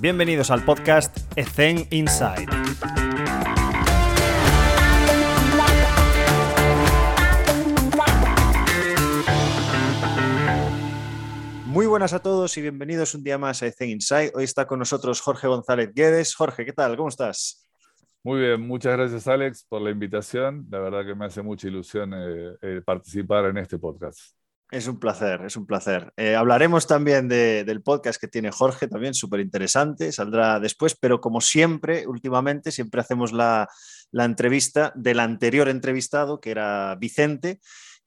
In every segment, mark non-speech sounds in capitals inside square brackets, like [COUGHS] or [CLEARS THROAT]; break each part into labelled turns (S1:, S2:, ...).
S1: Bienvenidos al podcast Ethen Inside. Muy buenas a todos y bienvenidos un día más a Ethen Inside. Hoy está con nosotros Jorge González Guedes. Jorge, ¿qué tal? ¿Cómo estás?
S2: Muy bien, muchas gracias Alex por la invitación. La verdad que me hace mucha ilusión eh, eh, participar en este podcast.
S1: Es un placer, es un placer. Eh, hablaremos también del podcast que tiene Jorge, también súper interesante, saldrá después, pero como siempre, últimamente, siempre hacemos la, entrevista del anterior entrevistado, que era Vicente,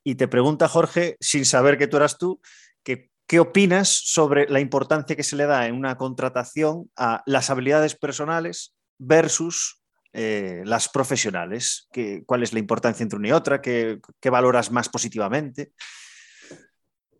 S1: y te pregunta Jorge, sin saber que tú eras tú, ¿qué opinas sobre la importancia que se le da en una contratación a las habilidades personales versus eh, las profesionales? ¿Cuál es la importancia entre una y otra? ¿Qué, qué valoras más positivamente?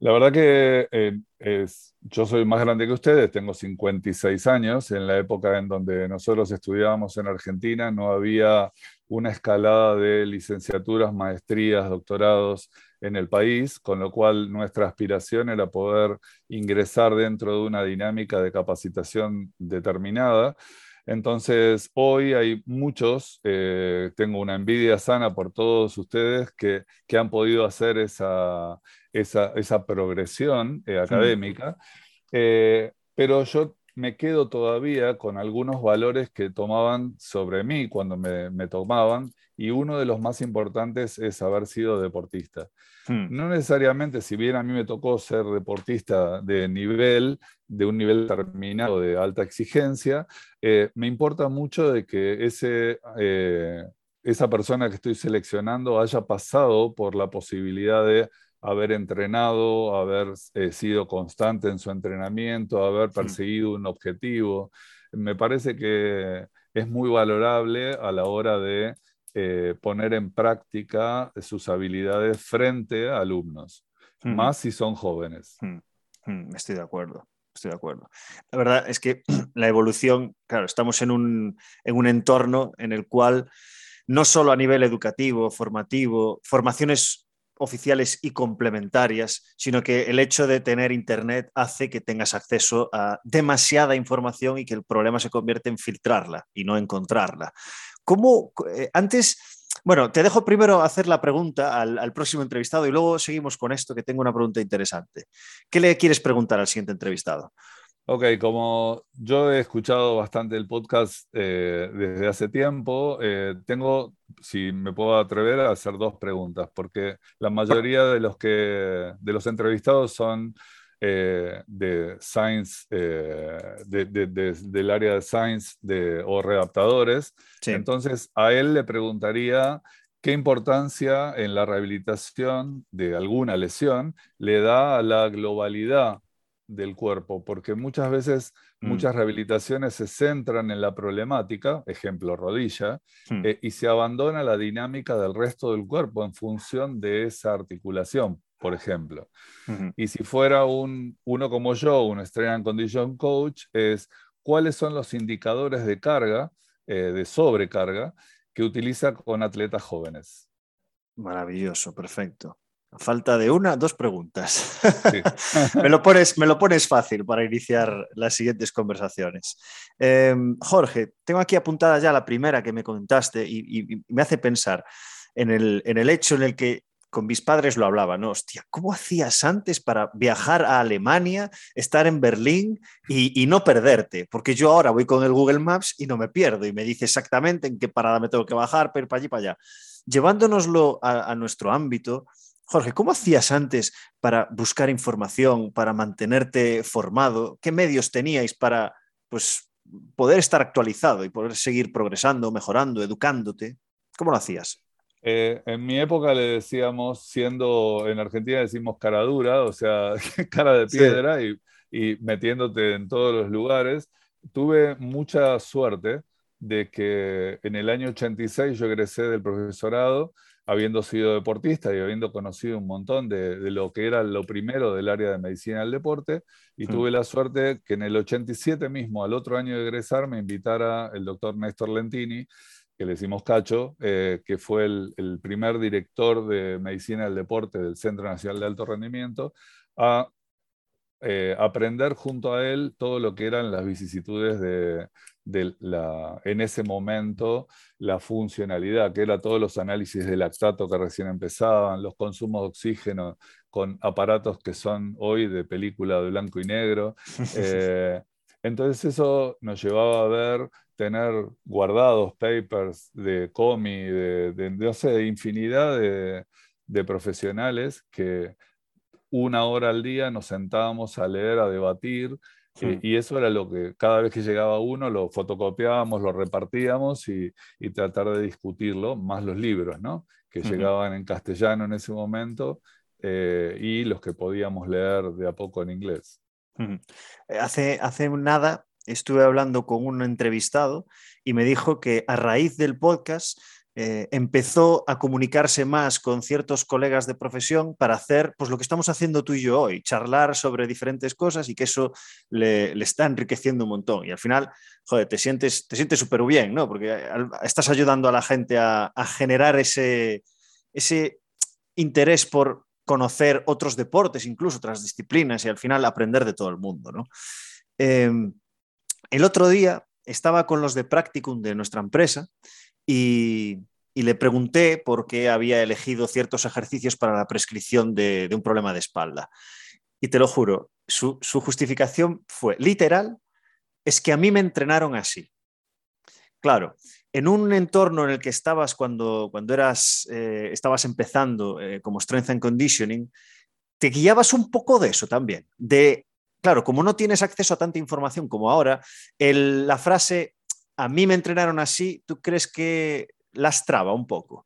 S2: La verdad que eh, yo soy más grande que ustedes, tengo 56 años. En la época en donde nosotros estudiábamos en Argentina no había una escalada de licenciaturas, maestrías, doctorados en el país, con lo cual nuestra aspiración era poder ingresar dentro de una dinámica de capacitación determinada. Entonces, hoy hay muchos, eh, tengo una envidia sana por todos ustedes que, que han podido hacer esa, esa, esa progresión eh, académica, eh, pero yo me quedo todavía con algunos valores que tomaban sobre mí cuando me, me tomaban, y uno de los más importantes es haber sido deportista. Hmm. No necesariamente, si bien a mí me tocó ser deportista de nivel, de un nivel determinado de alta exigencia, eh, me importa mucho de que ese, esa persona que estoy seleccionando haya pasado por la posibilidad de haber entrenado, haber eh, sido constante en su entrenamiento, haber perseguido un objetivo. Me parece que es muy valorable a la hora de eh, poner en práctica sus habilidades frente a alumnos, más si son jóvenes.
S1: Estoy de acuerdo. Estoy de acuerdo. La verdad es que [CLEARS THROAT] la evolución, claro, estamos en un, en un entorno en el cual no solo a nivel educativo, formativo, formaciones oficiales y complementarias, sino que el hecho de tener Internet hace que tengas acceso a demasiada información y que el problema se convierte en filtrarla y no encontrarla. ¿Cómo, eh, antes, bueno, te dejo primero hacer la pregunta al, próximo entrevistado y luego seguimos con esto, que tengo una pregunta interesante. ¿Qué le quieres preguntar al siguiente entrevistado?
S2: Ok, como yo he escuchado bastante el podcast eh, desde hace tiempo, eh, tengo, si me puedo atrever, a hacer dos preguntas, porque la mayoría de los, que, de los entrevistados son eh, de science, del área de science o readaptadores. Entonces, a él le preguntaría qué importancia en la rehabilitación de alguna lesión le da a la globalidad del cuerpo, porque muchas veces mm. muchas rehabilitaciones se centran en la problemática, ejemplo rodilla, hmm. eh, y se abandona la dinámica del resto del cuerpo en función de esa articulación, por ejemplo. Y si fuera un, uno como yo, un Strength and Condition Coach, es cuáles son los indicadores de carga, eh, de sobrecarga, que utiliza con atletas jóvenes.
S1: Maravilloso, perfecto. A falta de una, dos preguntas. [LAUGHS] me, lo pones, me, lo pones, fácil para iniciar las siguientes conversaciones. Em, Jorge, tengo aquí apuntada ya la primera que me comentaste y, me hace pensar en el, en el, hecho en el que con mis padres lo hablaba, ¿no? Hostia, ¿cómo hacías antes para viajar a Alemania, estar en Berlín y, no perderte? Porque yo ahora voy con el Google Maps y no me pierdo y me dice exactamente en qué parada me tengo que bajar, para ir para allí, para allá. Llevándonoslo a nuestro ámbito, Jorge, ¿cómo hacías antes para buscar información, para mantenerte formado? ¿Qué medios teníais para pues, poder estar actualizado y poder seguir progresando, mejorando, educándote? ¿Cómo lo hacías?
S2: Eh, en mi época le decíamos, siendo en Argentina decimos cara dura, o sea, [LAUGHS] cara de piedra y, y metiéndote en todos los lugares. Tuve mucha suerte de que en el año 86 yo egresé del profesorado habiendo sido deportista y habiendo conocido un montón de, lo que era lo primero del área de medicina del deporte, y tuve la suerte que en el 87 mismo, al otro año de egresar, me invitara el doctor Néstor Lentini, que le decimos Cacho, eh, que fue el, primer director de medicina del deporte del Centro Nacional de Alto Rendimiento, a eh, aprender junto a él todo lo que eran las vicisitudes de, la, en ese momento, la funcionalidad, que era todos los análisis de lactato que recién empezaban, los consumos de oxígeno con aparatos que son hoy de película de blanco y negro. [LAUGHS] Eh, entonces eso nos llevaba a ver, tener guardados papers de COMI, de, de de infinidad de, de profesionales que una hora al día nos sentábamos a leer, a debatir, eh, y eso era lo que cada vez que llegaba uno lo fotocopiábamos, lo repartíamos y, tratar de discutirlo, más los libros, ¿no? que llegaban en castellano en ese momento eh, y los que podíamos leer de a poco en inglés.
S1: Eh, hace, hace nada estuve hablando con un entrevistado y me dijo que a raíz del podcast eh, empezó a comunicarse más con ciertos colegas de profesión para hacer pues, lo que estamos haciendo tú y yo hoy, charlar sobre diferentes cosas y que eso le, está enriqueciendo un montón. Y al final, joder, te sientes te súper bien, ¿no? Porque estás ayudando a la gente a, generar ese, ese interés por conocer otros deportes, incluso otras disciplinas y al final aprender de todo el mundo, ¿no? Em, el otro día estaba con los de Practicum de nuestra empresa y, le pregunté por qué había elegido ciertos ejercicios para la prescripción de, un problema de espalda. Y te lo juro, su, justificación fue literal, es que a mí me entrenaron así. Claro, en un entorno en el que estabas cuando, cuando eras, eh, estabas empezando eh, como Strength and Conditioning, te guiabas un poco de eso también. De, claro, como no tienes acceso a tanta información como ahora, la frase a mí me entrenaron así, ¿tú crees que las traba un poco?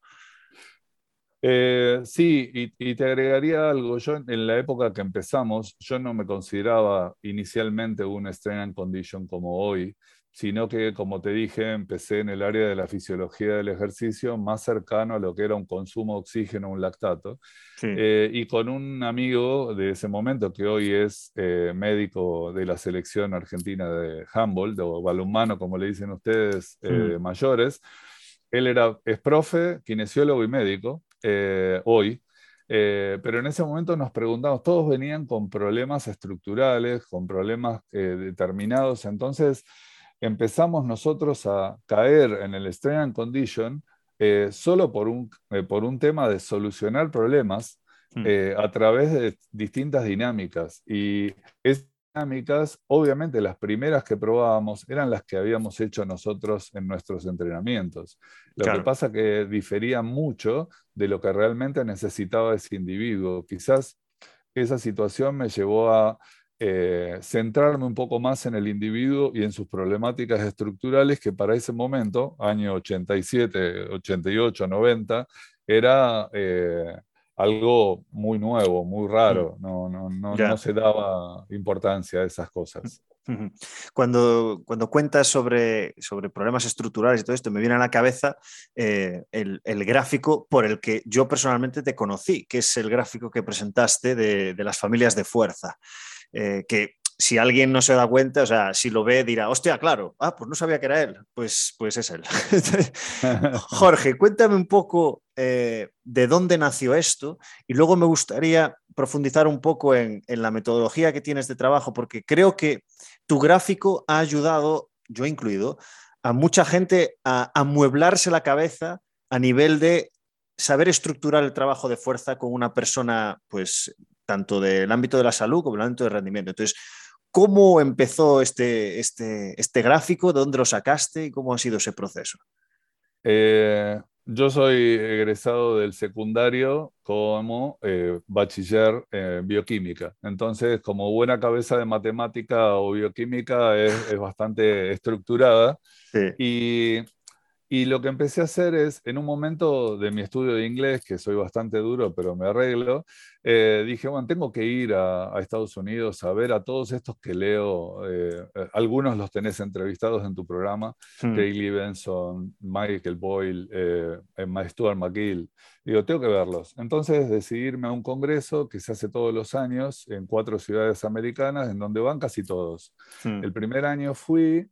S2: Eh, sí, y, te agregaría algo. Yo en la época que empezamos, yo no me consideraba inicialmente un strength and condition como hoy, sino que, como te dije, empecé en el área de la fisiología del ejercicio, más cercano a lo que era un consumo de oxígeno, un lactato. Eh, y con un amigo de ese momento, que hoy es eh, médico de la selección argentina de handball, o balonmano, como le dicen ustedes, eh, mm. mayores, él era, es profe, kinesiólogo y médico, hoy, pero en ese momento nos preguntamos, todos venían con problemas estructurales, con problemas determinados, entonces empezamos nosotros a caer en el strain and condition eh, solo por un, eh, por un tema de solucionar problemas hmm. eh, a través de distintas dinámicas. Y esas dinámicas, obviamente las primeras que probábamos eran las que habíamos hecho nosotros en nuestros entrenamientos. Lo que pasa que diferían mucho de lo que realmente necesitaba ese individuo. Quizás esa situación me llevó a eh, centrarme un poco más en el individuo y en sus problemáticas estructurales que para ese momento, año 87, 88, 90, era eh, algo muy nuevo, muy raro, mm. no, no, no, se daba importancia a esas cosas.
S1: Cuando, cuando cuentas sobre, sobre problemas estructurales y todo esto, me viene a la cabeza eh, el, el, gráfico por el que yo personalmente te conocí, que es el gráfico que presentaste de, de las familias de fuerza. Eh, que si alguien no se da cuenta, o sea, si lo ve dirá, hostia, claro, ah, pues no sabía que era él, pues, pues es él. [LAUGHS] Jorge, cuéntame un poco eh, de dónde nació esto y luego me gustaría profundizar un poco en, la metodología que tienes de trabajo, porque creo que tu gráfico ha ayudado, yo incluido, a mucha gente a amueblarse la cabeza a nivel de saber estructurar el trabajo de fuerza con una persona pues tanto del ámbito de la salud como del ámbito de rendimiento. Entonces, ¿cómo empezó este, este, este gráfico? ¿De dónde lo sacaste y cómo ha sido ese proceso?
S2: Eh, yo soy egresado del secundario como eh, bachiller en bioquímica. Entonces, como buena cabeza de matemática o bioquímica, es, es bastante estructurada. Sí. Y y lo que empecé a hacer es, en un momento de mi estudio de inglés, que soy bastante duro, pero me arreglo, eh, dije, bueno, tengo que ir a, Estados Unidos a ver a todos estos que leo. Eh, eh, algunos los tenés entrevistados en tu programa, hmm. Benson, Michael Boyle, eh, Stuart McGill. Digo, tengo que verlos. Entonces decidí irme a un congreso que se hace todos los años en cuatro ciudades americanas, en donde van casi todos. Hmm. El primer año fui,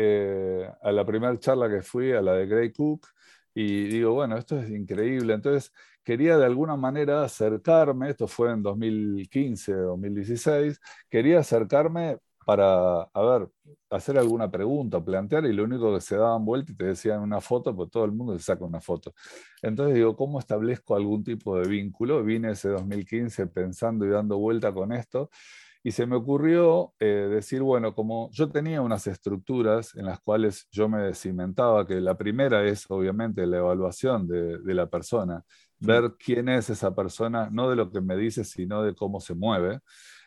S2: eh, a la primera charla que fui, a la de Gray Cook, y digo, bueno, esto es increíble. Entonces quería de alguna manera acercarme, esto fue en 2015, 2016, quería acercarme para, a ver, hacer alguna pregunta, plantear, y lo único que se daban vuelta y te decían una foto, pues todo el mundo se saca una foto. Entonces digo, ¿cómo establezco algún tipo de vínculo? Vine ese 2015 pensando y dando vuelta con esto, y se me ocurrió eh, decir, bueno, como yo tenía unas estructuras en las cuales yo me cimentaba, que la primera es obviamente la evaluación de, de la persona, ver quién es esa persona, no de lo que me dice, sino de cómo se mueve.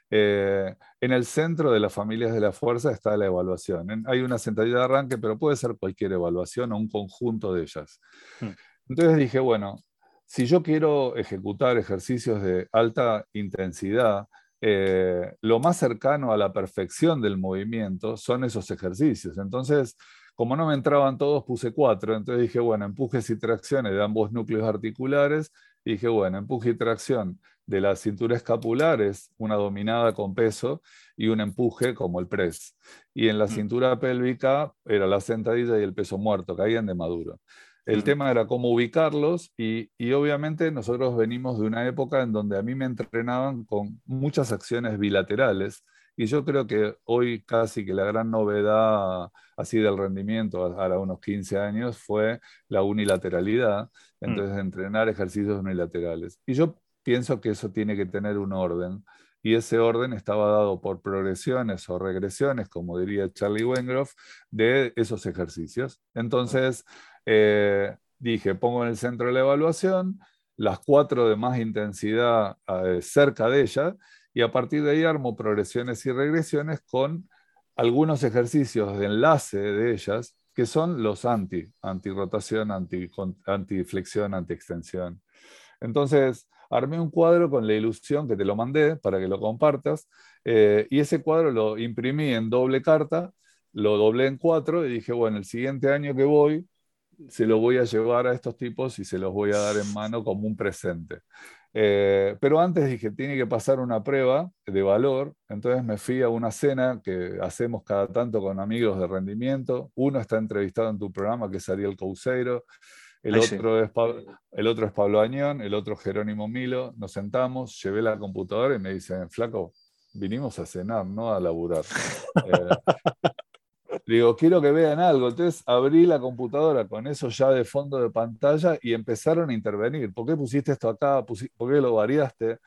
S2: Eh, en el centro de las familias de la fuerza está la evaluación. Hay una centralidad de arranque, pero puede ser cualquier evaluación o un conjunto de ellas. Hmm. Entonces dije, bueno, si yo quiero ejecutar ejercicios de alta intensidad, eh, lo más cercano a la perfección del movimiento son esos ejercicios. Entonces, como no me entraban todos, puse cuatro. Entonces dije, bueno, empujes y tracciones de ambos núcleos articulares. Y dije, bueno, empuje y tracción de la cintura escapular es una dominada con peso y un empuje como el press. Y en la mm. cintura pélvica era la sentadilla y el peso muerto, caían de maduro. El tema era cómo ubicarlos y, y, obviamente nosotros venimos de una época en donde a mí me entrenaban con muchas acciones bilaterales y yo creo que hoy casi que la gran novedad así del rendimiento, ahora unos 15 años, fue la unilateralidad, mm. entonces entrenar ejercicios unilaterales. Y yo pienso que eso tiene que tener un orden. Y ese orden estaba dado por progresiones o regresiones, como diría Charlie Wengroff, de esos ejercicios. Entonces, eh, dije, pongo en el centro de la evaluación las cuatro de más intensidad eh, cerca de ella, y a partir de ahí armo progresiones y regresiones con algunos ejercicios de enlace de ellas, que son los anti, anti-rotación, anti-flexión, anti-extensión. Entonces, armé un cuadro con la ilusión que te lo mandé para que lo compartas, eh, y ese cuadro lo imprimí en doble carta, lo doblé en cuatro y dije, bueno, el siguiente año que voy, se lo voy a llevar a estos tipos y se los voy a dar en mano como un presente. Eh, pero antes dije, tiene que pasar una prueba de valor, entonces me fui a una cena que hacemos cada tanto con amigos de rendimiento. Uno está entrevistado en tu programa, que es Ariel Couseiro, el, otro, es Pablo, el otro es Pablo Añón, el otro Jerónimo Milo. Nos sentamos, llevé la computadora y me dicen, flaco, vinimos a cenar, no a laburar. [LAUGHS] Eh, digo, quiero que vean algo. Entonces abrí la computadora con eso ya de fondo de pantalla y empezaron a intervenir. ¿Por qué pusiste esto acá? ¿Por qué lo variaste?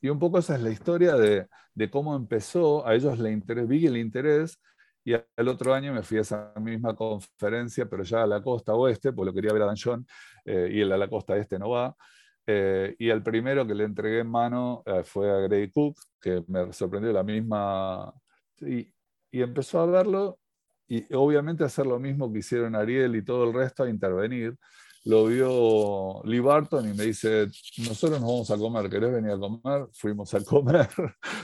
S2: Y un poco esa es la historia de, de cómo empezó. A ellos le interés, vi el interés y el otro año me fui a esa misma conferencia, pero ya a la costa oeste, porque lo quería ver a Dan John, eh, y el a la costa este no va. Eh, y el primero que le entregué en mano eh, fue a Grady Cook, que me sorprendió la misma. Y, y, empezó a verlo, y obviamente hacer lo mismo que hicieron Ariel y todo el resto, a intervenir lo vio Lee Barton y me dice, nosotros nos vamos a comer, ¿querés venir a comer? Fuimos a [LAUGHS] comer,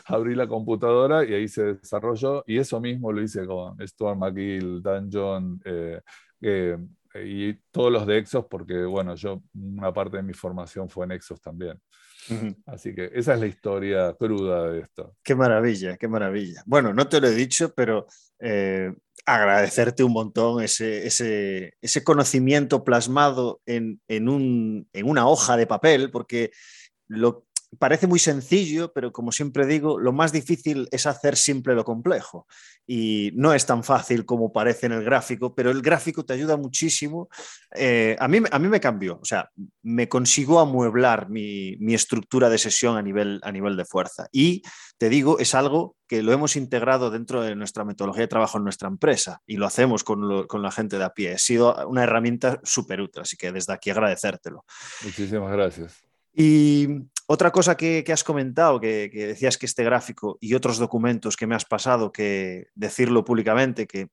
S2: abrí la computadora y ahí se desarrolló y eso mismo lo hice con Stuart McGill, Dan John eh, eh, y todos los de Exos porque, bueno, yo una parte de mi formación fue en Exos también. Así que esa es la historia cruda de esto.
S1: Qué maravilla, qué maravilla. Bueno, no te lo he dicho, pero eh, agradecerte un montón ese, ese, conocimiento plasmado en, un, en, una hoja de papel, porque lo, parece muy sencillo, pero como siempre digo, lo más difícil es hacer simple lo complejo. Y no es tan fácil como parece en el gráfico, pero el gráfico te ayuda muchísimo. Eh, a, mí, a mí me cambió, o sea, me consigo amueblar mi, estructura de sesión a nivel, a nivel de fuerza. Y te digo, es algo que lo hemos integrado dentro de nuestra metodología de trabajo en nuestra empresa y lo hacemos con, con la gente de a pie. Ha sido una herramienta súper útil, así que desde aquí agradecértelo.
S2: Muchísimas gracias.
S1: Y otra cosa que, has comentado, que, decías que este gráfico y otros documentos que me has pasado, que decirlo públicamente, que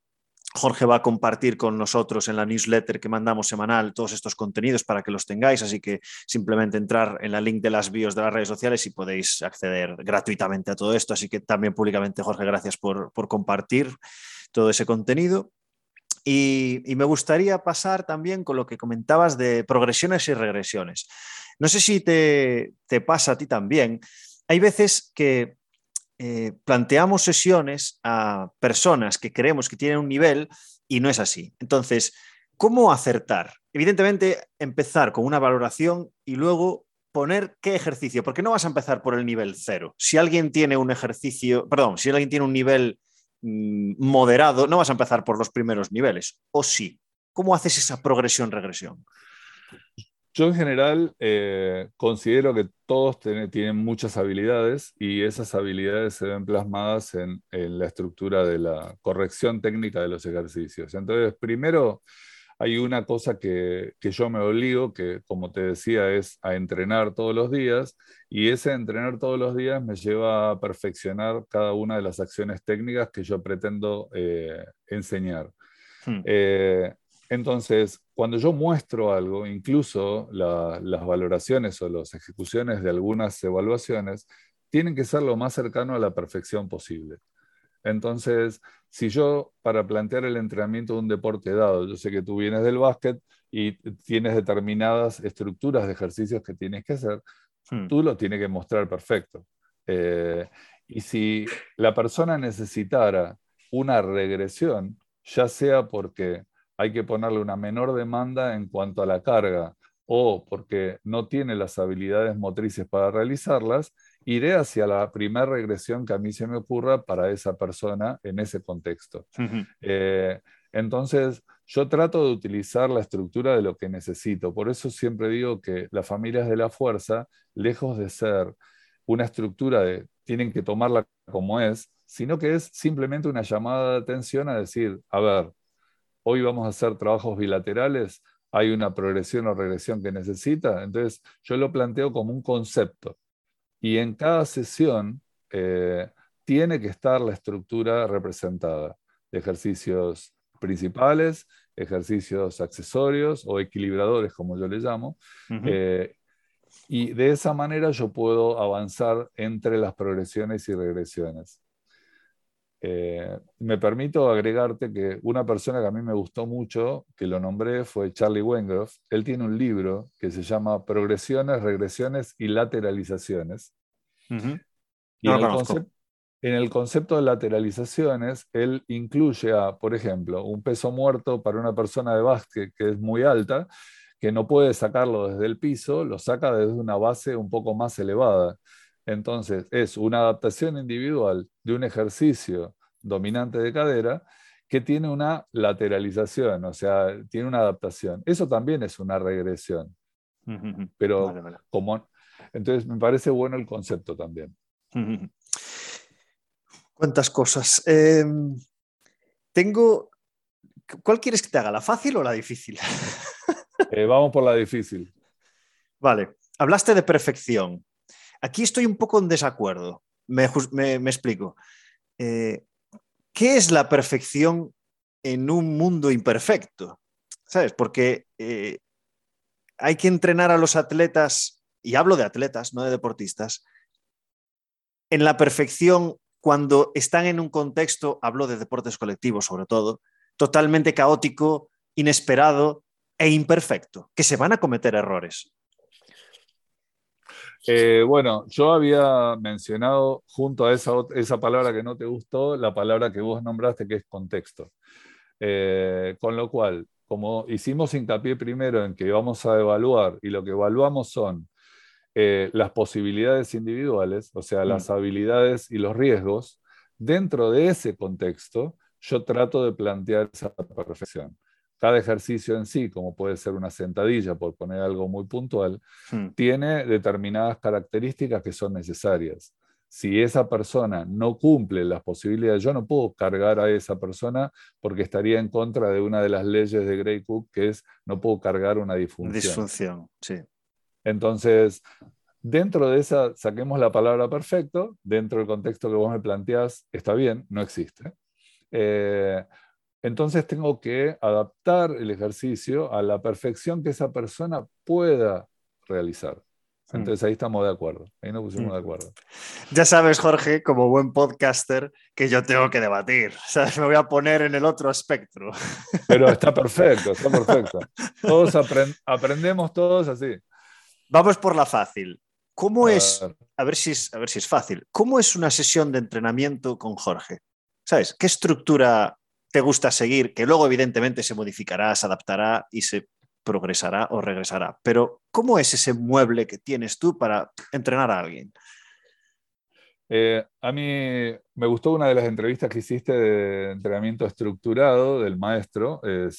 S1: Jorge va a compartir con nosotros en la newsletter que mandamos semanal todos estos contenidos para que los tengáis, así que simplemente entrar en la link de las bios de las redes sociales y podéis acceder gratuitamente a todo esto. Así que también públicamente, Jorge, gracias por, compartir todo ese contenido. y, me gustaría pasar también con lo que comentabas de progresiones y regresiones. No sé si te, pasa a ti también. Hay veces que eh, planteamos sesiones a personas que creemos que tienen un nivel y no es así. Entonces, ¿cómo acertar evidentemente, empezar con una valoración y luego poner qué ejercicio, porque no vas a empezar por el nivel cero. Si alguien tiene un ejercicio, perdón, si alguien tiene un nivel mm, moderado, no vas a empezar por los primeros niveles, o sí. ¿Cómo haces esa progresión-regresión?
S2: Yo en general eh, considero que todos tienen muchas habilidades y esas habilidades se ven plasmadas en, la estructura de la corrección técnica de los ejercicios. Entonces, primero hay una cosa que, yo me obligo, que como te decía, es a entrenar todos los días y ese entrenar todos los días me lleva a perfeccionar cada una de las acciones técnicas que yo pretendo eh, enseñar. Hmm. Eh, entonces, cuando yo muestro algo, incluso las valoraciones o las ejecuciones de algunas evaluaciones, tienen que ser lo más cercano a la perfección posible. Entonces, si yo para plantear el entrenamiento de un deporte dado, yo sé que tú vienes del básquet y tienes determinadas estructuras de ejercicios que tienes que hacer, hmm. tú lo tienes que mostrar perfecto. Eh, y si la persona necesitara una regresión, ya sea porque hay que ponerle una menor demanda en cuanto a la carga o porque no tiene las habilidades motrices para realizarlas, iré hacia la primera regresión que a mí se me ocurra para esa persona en ese contexto. Eh, entonces, yo trato de utilizar la estructura de lo que necesito. Por eso siempre digo que las familias de la fuerza, lejos de ser una estructura de tienen que tomarla como es, sino que es simplemente una llamada de atención a decir, a ver, hoy vamos a hacer trabajos bilaterales, hay una progresión o regresión que necesita, entonces yo lo planteo como un concepto. Y en cada sesión eh, tiene que estar la estructura representada de ejercicios principales, ejercicios accesorios o equilibradores, como yo le llamo. Eh, y de esa manera yo puedo avanzar entre las progresiones y regresiones. Eh, me permito agregarte que una persona que a mí me gustó mucho, que lo nombré, fue Charlie Wengroff. Él tiene un libro que se llama Progresiones, Regresiones y Lateralizaciones. Y en, el concepto de lateralizaciones, él incluye a, por ejemplo, un peso muerto para una persona de básquet que es muy alta, que no puede sacarlo desde el piso, lo saca desde una base un poco más elevada. Entonces, es una adaptación individual de un ejercicio dominante de cadera que tiene una lateralización, o sea, tiene una adaptación. Eso también es una regresión. Pero como entonces me parece bueno el concepto también.
S1: ¿Cuántas cosas? Em, tengo. ¿Cuál quieres que te haga? ¿La fácil o la difícil?
S2: Eh, vamos por la difícil. [LAUGHS]
S1: Vale. Hablaste de perfección. Aquí estoy un poco en desacuerdo. Me, explico. Eh, ¿Qué es la perfección en un mundo imperfecto? ¿Sabes? Porque eh, hay que entrenar a los atletas, y hablo de atletas, no de deportistas, en la perfección cuando están en un contexto, hablo de deportes colectivos sobre todo, totalmente caótico, inesperado e imperfecto, que se van a cometer errores.
S2: Eh, bueno, yo había mencionado junto a esa, esa, palabra que no te gustó, la palabra que vos nombraste, que es contexto. Eh, con lo cual, como hicimos hincapié primero en que vamos a evaluar y lo que evaluamos son eh, las posibilidades individuales, o sea, las mm. habilidades y los riesgos, dentro de ese contexto, yo trato de plantear esa perfección cada ejercicio en sí, como puede ser una sentadilla, por poner algo muy puntual, hmm. tiene determinadas características que son necesarias. Si esa persona no cumple las posibilidades, yo no puedo cargar a esa persona porque estaría en contra de una de las leyes de Gray Cook, que es no puedo cargar una disfunción.
S1: Disfunción, sí.
S2: Entonces, dentro de esa, saquemos la palabra perfecto, dentro del contexto que vos me planteás, está bien, no existe. Eh, entonces tengo que adaptar el ejercicio a la perfección que esa persona pueda realizar. Mm. Entonces ahí estamos de acuerdo, ahí nos pusimos de mm. acuerdo.
S1: Ya sabes, Jorge, como buen podcaster, que yo tengo que debatir. Me voy a poner en el otro espectro.
S2: Pero está [LAUGHS] perfecto, está perfecto. Todos aprendemos todos así.
S1: Vamos por la fácil. ¿Cómo es, a ver, si es, a ver si es fácil, cómo es una sesión de entrenamiento con Jorge? ¿Sabes? ¿Qué estructura te gusta seguir, que luego evidentemente se modificará, se adaptará y se progresará o regresará. Pero, ¿cómo es ese mueble que tienes tú para entrenar a alguien?
S2: Eh, a mí me gustó una de las entrevistas que hiciste de entrenamiento estructurado del maestro eh,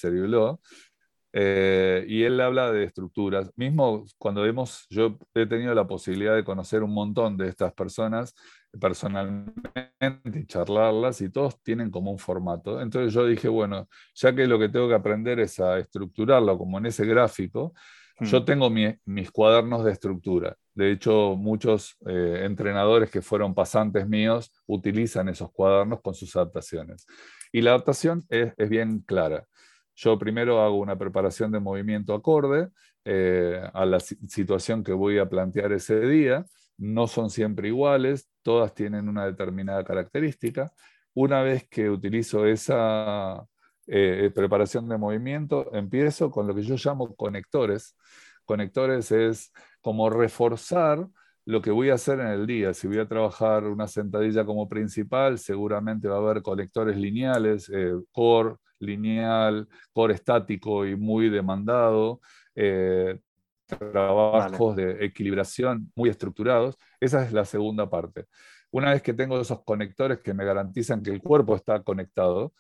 S2: eh, y él habla de estructuras. Mismo cuando hemos, yo he tenido la posibilidad de conocer un montón de estas personas personalmente y charlarlas y todos tienen como un formato. Entonces yo dije, bueno, ya que lo que tengo que aprender es a estructurarlo como en ese gráfico, yo hmm. tengo mis cuadernos de estructura. De hecho, muchos eh, entrenadores que fueron pasantes míos utilizan esos cuadernos con sus adaptaciones. Y la adaptación es, es bien clara. Yo primero hago una preparación de movimiento acorde eh, a la situación que voy a plantear ese día. No son siempre iguales, todas tienen una determinada característica. Una vez que utilizo esa eh, preparación de movimiento, empiezo con lo que yo llamo conectores. Conectores es como reforzar lo que voy a hacer en el día. Si voy a trabajar una sentadilla como principal, seguramente va a haber conectores lineales, eh, core, lineal, core estático y muy demandado, eh, trabajos de equilibración muy estructurados. Esa es la segunda parte. Una vez que tengo esos conectores que me garantizan que el cuerpo está conectado,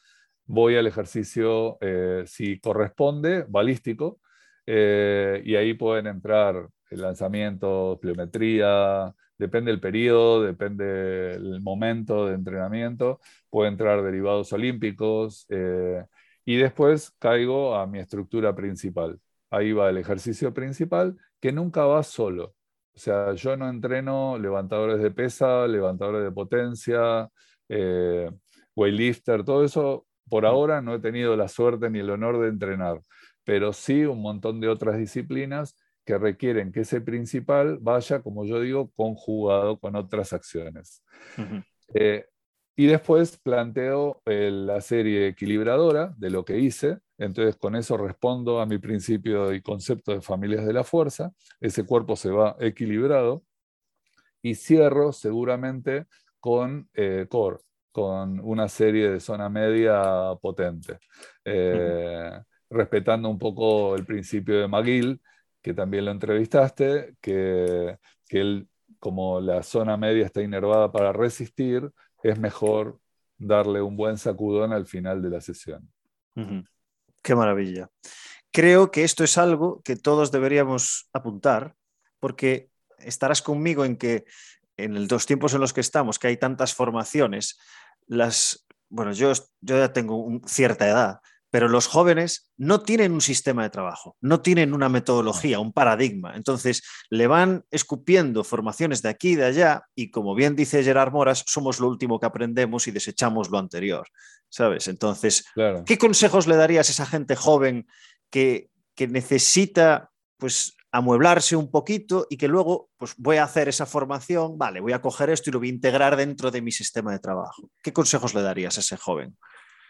S2: voy al ejercicio, eh, si corresponde, balístico, eh, y ahí pueden entrar el lanzamiento, pliometría, depende del periodo, depende del momento de entrenamiento, puede entrar derivados olímpicos eh, y después caigo a mi estructura principal. Ahí va el ejercicio principal que nunca va solo. O sea, yo no entreno levantadores de pesa, levantadores de potencia, eh, weightlifter, todo eso por ahora no he tenido la suerte ni el honor de entrenar, pero sí un montón de otras disciplinas que requieren que ese principal vaya, como yo digo, conjugado con otras acciones. Eh, y después planteo eh, la serie equilibradora de lo que hice, entonces con eso respondo a mi principio y concepto de familias de la fuerza, ese cuerpo se va equilibrado y cierro seguramente con eh, core, con una serie de zona media potente, respetando un poco el principio de McGill, que también lo entrevistaste, que, que él, como la zona media está inervada para resistir, es mejor darle un buen sacudón al final de la sesión.
S1: Qué maravilla. Creo que esto es algo que todos deberíamos apuntar, porque estarás conmigo en que en los tiempos en los que estamos, que hay tantas formaciones, las, bueno, yo, yo ya tengo cierta edad, pero los jóvenes no tienen un sistema de trabajo, no tienen una metodología, un paradigma. Entonces, le van escupiendo formaciones de aquí y de allá y, como bien dice Gerard Moras, somos lo último que aprendemos y desechamos lo anterior, ¿sabes? Entonces, ¿qué consejos le darías a esa gente joven que, que necesita, pues, amueblarse un poquito y que luego pues voy a hacer esa formación, vale, voy a coger esto y lo voy a integrar dentro de mi sistema de trabajo. ¿Qué consejos le darías a ese joven?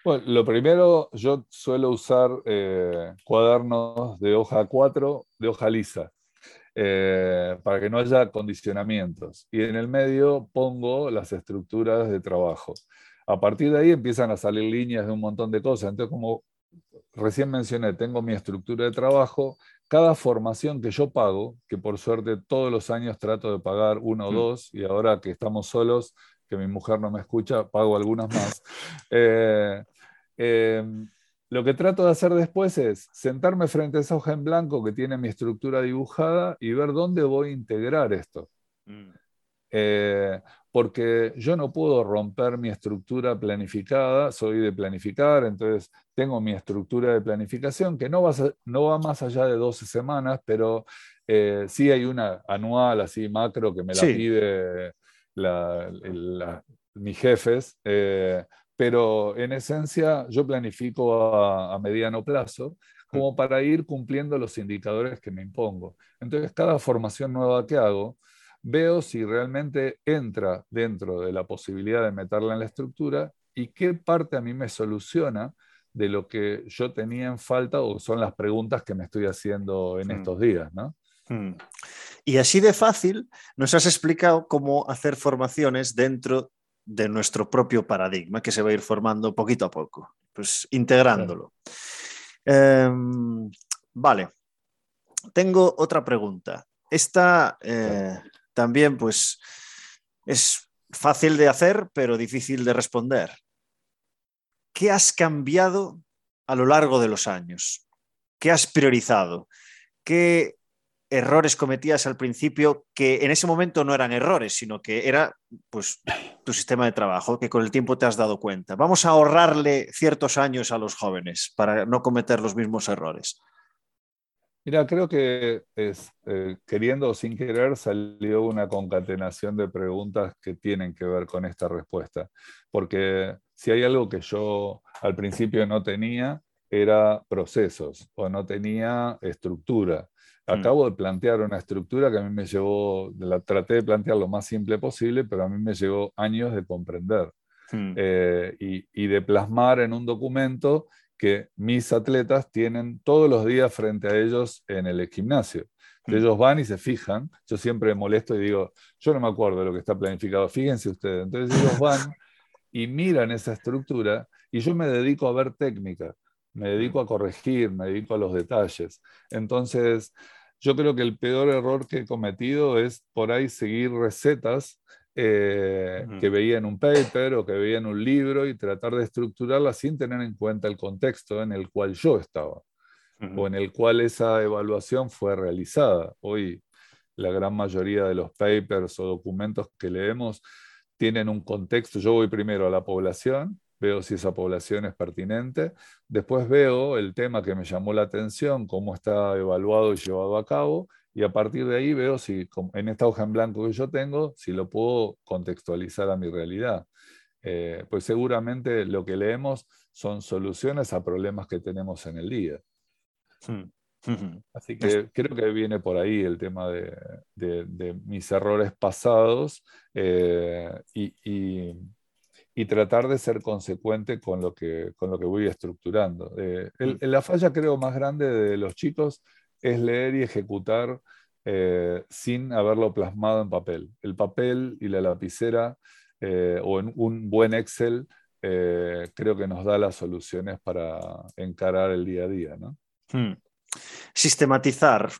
S2: Bueno, lo primero, yo suelo usar eh, cuadernos de hoja 4, de hoja lisa, eh, para que no haya condicionamientos. Y en el medio pongo las estructuras de trabajo. A partir de ahí empiezan a salir líneas de un montón de cosas. Entonces, como recién mencioné, tengo mi estructura de trabajo. Cada formación que yo pago, que por suerte todos los años trato de pagar uno o mm. dos, y ahora que estamos solos, que mi mujer no me escucha, pago algunas más. [LAUGHS] Eh, eh, lo que trato de hacer después es sentarme frente a esa hoja en blanco que tiene mi estructura dibujada y ver dónde voy a integrar esto. Mm. Eh, porque yo no puedo romper mi estructura planificada, soy de planificar, entonces tengo mi estructura de planificación que no va, no va más allá de 12 semanas, pero sí hay una anual así macro que me la pide mis jefes, eh, pero en esencia yo planifico a, mediano plazo como para ir cumpliendo los indicadores que me impongo. Entonces, cada formación nueva que hago, veo si realmente entra dentro de la posibilidad de meterla en la estructura y qué parte a mí me soluciona de lo que yo tenía en falta o son las preguntas que me estoy haciendo en hmm. estos días, ¿no? Hmm.
S1: Y así de fácil nos has explicado cómo hacer formaciones dentro de nuestro propio paradigma que se va a ir formando poquito a poco, pues integrándolo. Em, vale, tengo otra pregunta. Esta eh, también, pues, es fácil de hacer, pero difícil de responder. ¿Qué has cambiado a lo largo de los años? ¿Qué has priorizado? ¿Qué errores cometías al principio que en ese momento no eran errores, sino que era pues tu sistema de trabajo, que con el tiempo te has dado cuenta? Vamos a ahorrarle ciertos años a los jóvenes para no cometer los mismos errores.
S2: Mira, creo que es, eh, queriendo o sin querer salió una concatenación de preguntas que tienen que ver con esta respuesta. Porque si hay algo que yo al principio no tenía, era procesos o no tenía estructura. Mm. Acabo de plantear una estructura que a mí me llevó, la traté de plantear lo más simple posible, pero a mí me llevó años de comprender mm. eh, y, y, de plasmar en un documento que mis atletas tienen todos los días frente a ellos en el gimnasio. Mm. Ellos van y se fijan, yo siempre molesto y digo, yo no me acuerdo de lo que está planificado, fíjense ustedes. Entonces ellos van y miran esa estructura y yo me dedico a ver técnica, me dedico a corregir, me dedico a los detalles. Entonces, yo creo que el peor error que he cometido es por ahí seguir recetas eh, que veía en un paper o que veía en un libro y tratar de estructurarla sin tener en cuenta el contexto en el cual yo estaba o en el cual esa evaluación fue realizada. Hoy la gran mayoría de los papers o documentos que leemos tienen un contexto. Yo voy primero a la población, veo si esa población es pertinente, después veo el tema que me llamó la atención, cómo está evaluado y llevado a cabo, y a partir de ahí veo si en esta hoja en blanco que yo tengo, si lo puedo contextualizar a mi realidad. Eh, pues seguramente lo que leemos son soluciones a problemas que tenemos en el día. Hmm. Así que creo que viene por ahí el tema de, mis errores pasados eh, y, tratar de ser consecuente con lo que, con lo que voy estructurando. Eh, hmm. la falla creo más grande de los chicos es leer y ejecutar eh, sin haberlo plasmado en papel. El papel y la lapicera eh, o en un buen Excel creo que nos da las soluciones para encarar el día a día. Hmm.
S1: Sistematizar,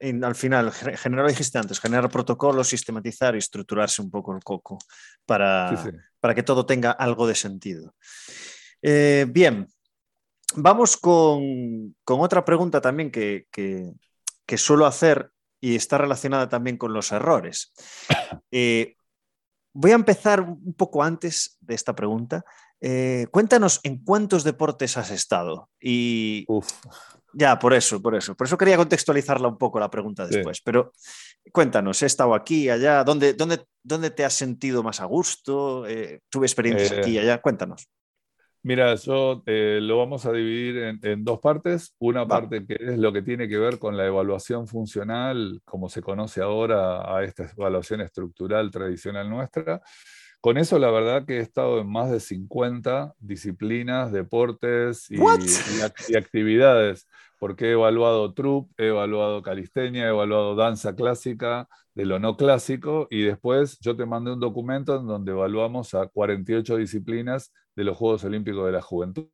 S1: al final, generar, dijiste antes, generar protocolos, sistematizar y estructurarse un poco el coco para, para que todo tenga algo de sentido. bien, vamos con, otra pregunta también que, suelo hacer y está relacionada también con los errores. [COUGHS] Eh, voy a empezar un poco antes de esta pregunta. Eh, cuéntanos en cuántos deportes has estado. Y ya, por eso, por eso. Por eso quería contextualizarla un poco la pregunta después. Pero cuéntanos, he estado aquí, allá, ¿dónde, dónde, dónde te has sentido más a gusto? Eh, ¿Tuve experiencias aquí y allá? Cuéntanos.
S2: Mira, yo eh, lo vamos a dividir en, dos partes. Una parte que es lo que tiene que ver con la evaluación funcional, como se conoce ahora a esta evaluación estructural tradicional nuestra. Con eso, la verdad que he estado en más de 50 disciplinas, deportes y, y, actividades, porque he evaluado trup, he evaluado calistenia, he evaluado danza clásica, de lo no clásico, y después yo te mandé un documento en donde evaluamos a 48 disciplinas de los Juegos Olímpicos de la Juventud.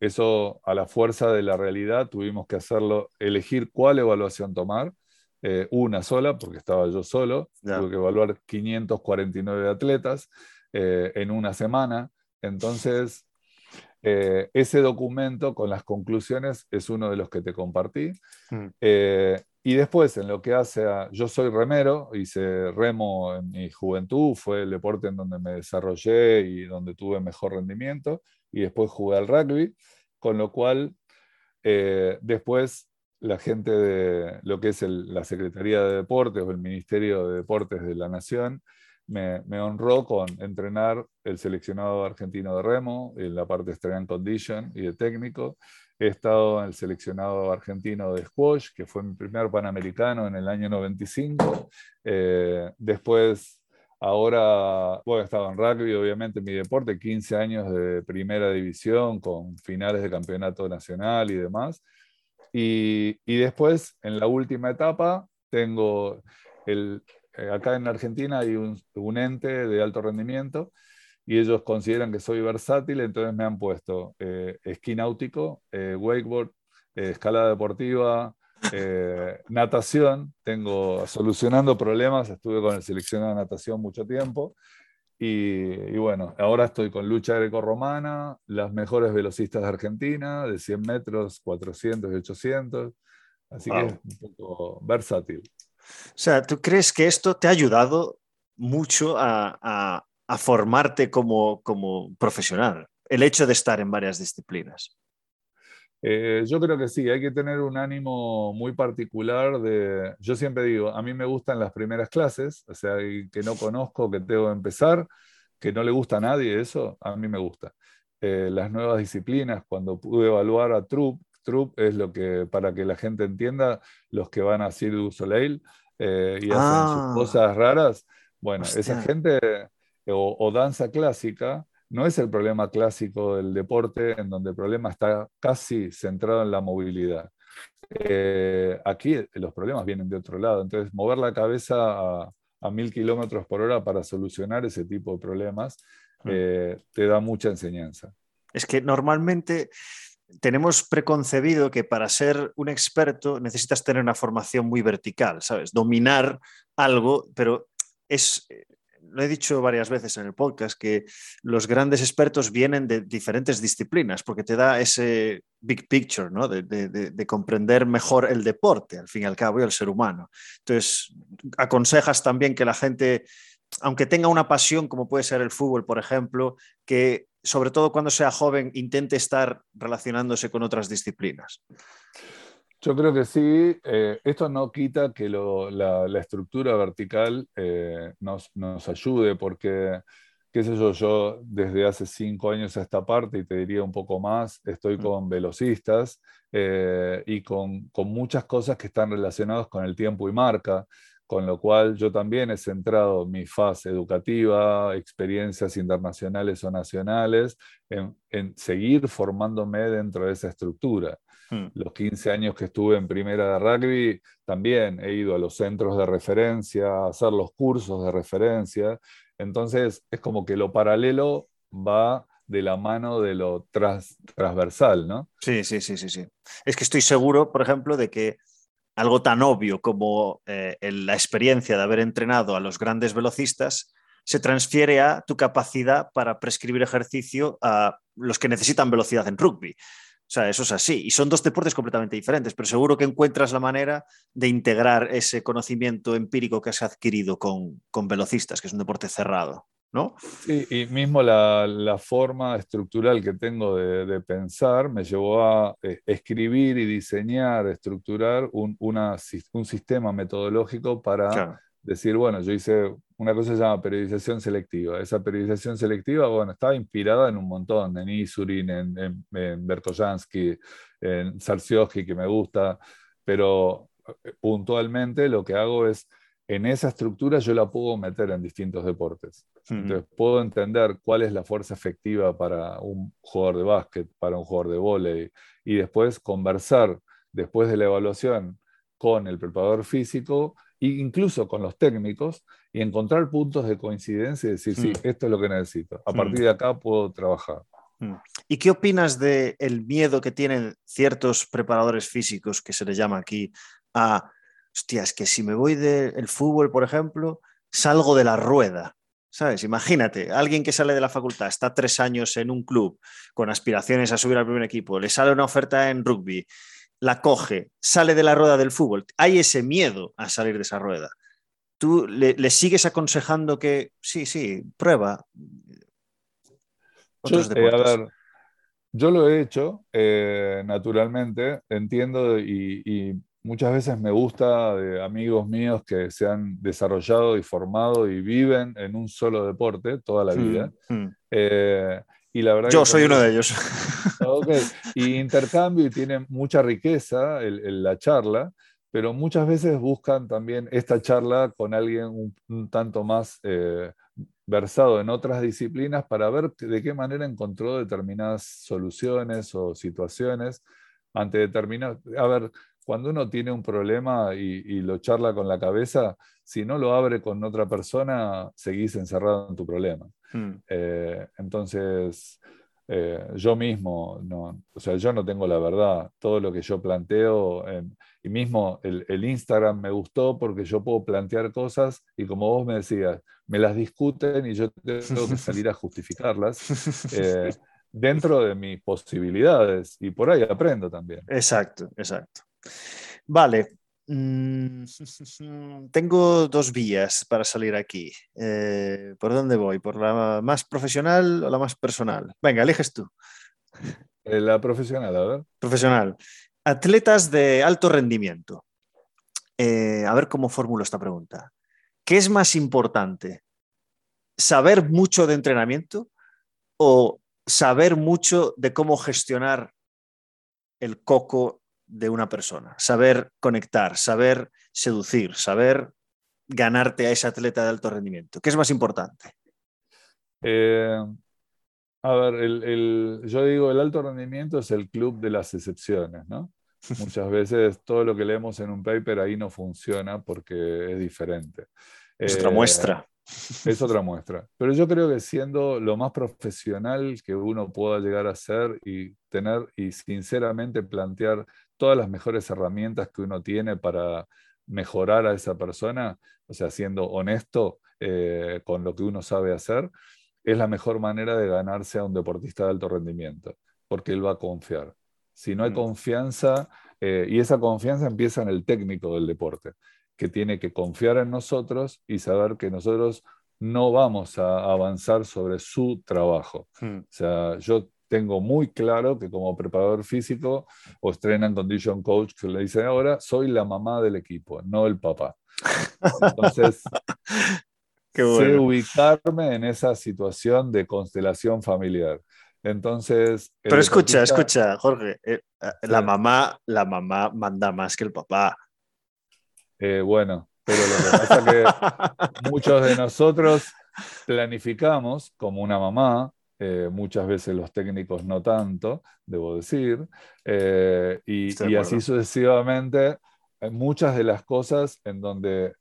S2: Eso a la fuerza de la realidad tuvimos que hacerlo, elegir cuál evaluación tomar, eh, una sola, porque estaba yo solo, tuve que evaluar 549 atletas eh, en una semana. Entonces, eh, ese documento con las conclusiones es uno de los que te compartí. Mm. Y después, en lo que hace a. Yo soy remero, hice remo en mi juventud, fue el deporte en donde me desarrollé y donde tuve mejor rendimiento. Y después jugué al rugby, con lo cual, después la gente de lo que es la Secretaría de Deportes o el Ministerio de Deportes de la Nación me, me, honró con entrenar el seleccionado argentino de remo en la parte de strength condition y de técnico He estado en el seleccionado argentino de squash, que fue mi primer panamericano en el año 95. Eh, después, ahora, bueno, he estado en rugby, obviamente, mi deporte, 15 años de primera división con finales de campeonato nacional y demás. Y, después, en la última etapa, tengo el, eh, acá en Argentina hay un, ente de alto rendimiento y ellos consideran que soy versátil, entonces me han puesto eh, esquí náutico, eh, wakeboard, escalada deportiva, [LAUGHS] natación, tengo solucionando problemas, estuve con el seleccionado de natación mucho tiempo. Y, bueno, ahora estoy con lucha greco-romana, las mejores velocistas de Argentina, de 100 metros, 400 y 800. Así que es un poco versátil.
S1: O sea, ¿tú crees que esto te ha ayudado mucho a, formarte como, como profesional? El hecho de estar en varias disciplinas.
S2: Eh, yo creo que sí, hay que tener un ánimo muy particular de, yo siempre digo, a mí me gustan las primeras clases, o sea, que no conozco, que tengo que empezar, que no le gusta a nadie eso, a mí me gusta. Eh, las nuevas disciplinas, cuando pude evaluar a Troop, Troop es lo que, para que la gente entienda, los que van a Cirque du Soleil eh, y hacen sus ah. cosas raras, bueno, esa gente, o danza clásica, no es el problema clásico del deporte, en donde el problema está casi centrado en la movilidad. Eh, aquí los problemas vienen de otro lado, entonces mover la cabeza a, mil kilómetros por hora para solucionar ese tipo de problemas mm. eh, te da mucha enseñanza.
S1: Es que normalmente tenemos preconcebido que para ser un experto necesitas tener una formación muy vertical, ¿sabes? Dominar algo, pero es, lo he dicho varias veces en el podcast, que los grandes expertos vienen de diferentes disciplinas, porque te da ese big picture, ¿no? de, comprender mejor el deporte, al fin y al cabo, y el ser humano. Entonces, aconsejas también que la gente, aunque tenga una pasión, como puede ser el fútbol, por ejemplo, que sobre todo cuando sea joven, intente estar relacionándose con otras disciplinas.
S2: Yo creo que sí. Eh, esto no quita que la, estructura vertical eh, nos, ayude, porque, qué sé yo, yo desde hace cinco años a esta parte, y te diría un poco más, estoy mm. con velocistas eh, y con, con, muchas cosas que están relacionadas con el tiempo y marca, con lo cual yo también he centrado mi fase educativa, experiencias internacionales o nacionales, en, en seguir formándome dentro de esa estructura. Hmm. Los 15 años que estuve en primera de rugby, también he ido a los centros de referencia, a hacer los cursos de referencia. Entonces, es como que lo paralelo va de la mano de lo transversal, ¿no?
S1: Sí, sí, sí, sí, sí. Es que estoy seguro, por ejemplo, de que algo tan obvio como eh, la experiencia de haber entrenado a los grandes velocistas se transfiere a tu capacidad para prescribir ejercicio a los que necesitan velocidad en rugby. O sea, eso es así. Y son dos deportes completamente diferentes, pero seguro que encuentras la manera de integrar ese conocimiento empírico que has adquirido con, velocistas, que es un deporte cerrado. ¿No?
S2: Sí, y mismo la, forma estructural que tengo de, pensar me llevó a eh, escribir y diseñar, estructurar un, un sistema metodológico para decir, bueno, yo hice una cosa se llama periodización selectiva. Esa periodización selectiva, bueno, estaba inspirada en un montón, en Isurin, en, en, en Bertojansky, en Sarsioski, que me gusta, pero eh, puntualmente lo que hago es, en esa estructura yo la puedo meter en distintos deportes. Entonces puedo entender cuál es la fuerza efectiva para un jugador de básquet, para un jugador de vóley, y después conversar después de la evaluación con el preparador físico incluso con los técnicos, y encontrar puntos de coincidencia y decir, sí, mm. esto es lo que necesito. A partir mm. de acá puedo trabajar.
S1: Mm. ¿Y qué opinas del el miedo que tienen ciertos preparadores físicos, que se les llama aquí, a, hostias, que si me voy del fútbol, por ejemplo, salgo de la rueda? ¿Sabes? Imagínate, alguien que sale de la facultad, está tres años en un club con aspiraciones a subir al primer equipo, le sale una oferta en rugby, la coge, sale de la rueda del fútbol, hay ese miedo a salir de esa rueda. Tú le, sigues aconsejando que sí, sí, prueba.
S2: Otros yo, eh, yo lo he hecho, eh, naturalmente, entiendo y, muchas veces me gusta de amigos míos que se han desarrollado y formado y viven en un solo deporte toda la mm, vida. Mm. Eh, y la verdad
S1: Yo soy uno de ellos. [LAUGHS]
S2: Y intercambio y tiene mucha riqueza la charla, pero muchas veces buscan también esta charla con alguien un, tanto más eh, versado en otras disciplinas para ver de qué manera encontró determinadas soluciones o situaciones ante determinadas... A ver, cuando uno tiene un problema y, lo charla con la cabeza, si no lo abre con otra persona, seguís encerrado en tu problema. Hmm. Eh, entonces, eh, yo mismo, no, o sea, yo no tengo la verdad. Todo lo que yo planteo, y mismo el, Instagram me gustó porque yo puedo plantear cosas y como vos me decías, me las discuten y yo tengo que salir a justificarlas [LAUGHS] eh, dentro de mis posibilidades y por ahí aprendo también.
S1: Exacto, exacto. Vale, Mm, [LAUGHS] tengo dos vías para salir aquí. Eh, ¿Por dónde voy? ¿Por la más profesional o la más personal? Venga, eliges tú.
S2: Eh, la profesional, a ver.
S1: Profesional. Atletas de alto rendimiento. Eh, a ver cómo formulo esta pregunta. ¿Qué es más importante? ¿Saber mucho de entrenamiento o saber mucho de cómo gestionar el coco de una persona, saber conectar, saber seducir, saber ganarte a ese atleta de alto rendimiento. ¿Qué es más importante?
S2: Eh, a ver, yo digo, el alto rendimiento es el club de las excepciones, ¿no? [LAUGHS] Muchas veces todo lo que leemos en un paper ahí no funciona porque es diferente.
S1: Es otra muestra.
S2: Eh, es otra muestra. Pero yo creo que siendo lo más profesional que uno pueda llegar a ser y tener y sinceramente plantear todas las mejores herramientas que uno tiene para mejorar a esa persona, o sea, siendo honesto eh, con lo que uno sabe hacer, es la mejor manera de ganarse a un deportista de alto rendimiento, porque él va a confiar. Si no hay mm. confianza, eh, y esa confianza empieza en el técnico del deporte, que tiene que confiar en nosotros y saber que nosotros no vamos a avanzar sobre su trabajo. Mm. O sea, yo tengo muy claro que como preparador físico o en condition coach, que le dicen ahora, soy la mamá del equipo, no el papá. Entonces, [LAUGHS] sé ubicarme en esa situación de constelación familiar. Entonces.
S1: Pero escucha, escucha, Jorge, eh, eh, la, mamá, la mamá manda más que el papá.
S2: Eh, bueno, pero lo que pasa es que [LAUGHS] muchos de nosotros planificamos como una mamá eh, muchas veces los técnicos no tanto, debo decir, eh, y, así sucesivamente, muchas de las cosas en donde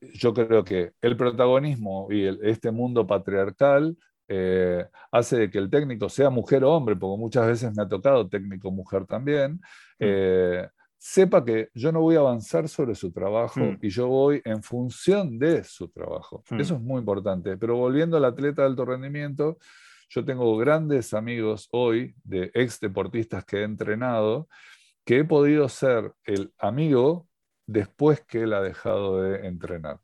S2: yo creo que el protagonismo y este mundo patriarcal eh, hace que el técnico sea mujer o hombre, porque muchas veces me ha tocado técnico mujer también, mm. sepa que yo no voy a avanzar sobre su trabajo mm. y yo voy en función de su trabajo. Mm. Eso es muy importante. Pero volviendo al atleta de alto rendimiento, yo tengo grandes amigos hoy de ex deportistas que he entrenado, que he podido ser el amigo después que él ha dejado de entrenar.